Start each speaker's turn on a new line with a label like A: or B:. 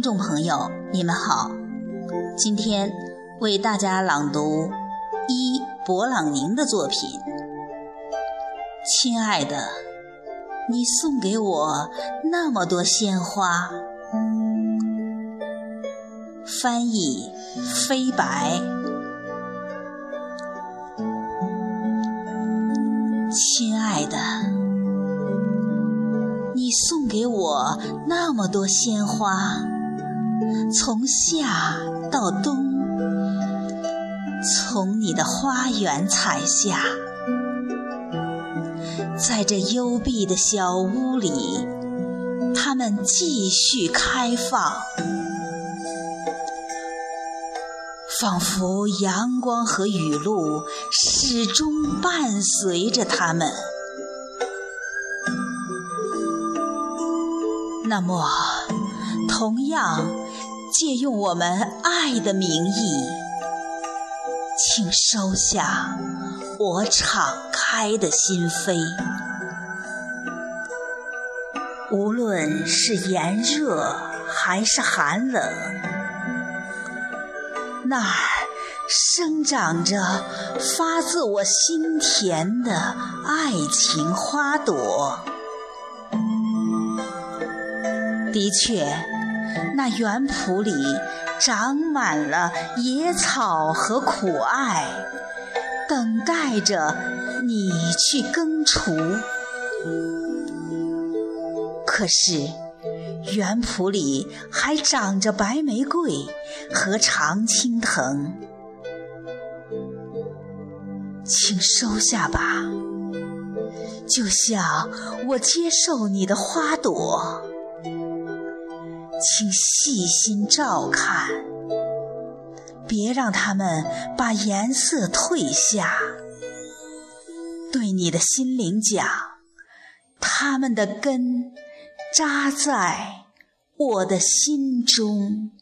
A: 听众朋友，你们好，今天为大家朗读伊勃朗宁的作品。亲爱的，你送给我那么多鲜花。翻译：飞白。亲爱的，你送给我那么多鲜花，从夏到冬，从你的花园采下，在这幽闭的小屋里，它们继续开放。仿佛阳光和雨露始终伴随着他们。那么，同样借用我们爱的名义，请收下我敞开的心扉。无论是炎热还是寒冷。那儿生长着发自我心田的爱情花朵。的确，那园圃里长满了野草和苦艾，等待着你去耕除。可是。园圃里还长着白玫瑰和常青藤，请收下吧，就像我接受你的花朵。请细心照看，别让它们把颜色褪下。对你的心灵讲，它们的根。扎在我的心中。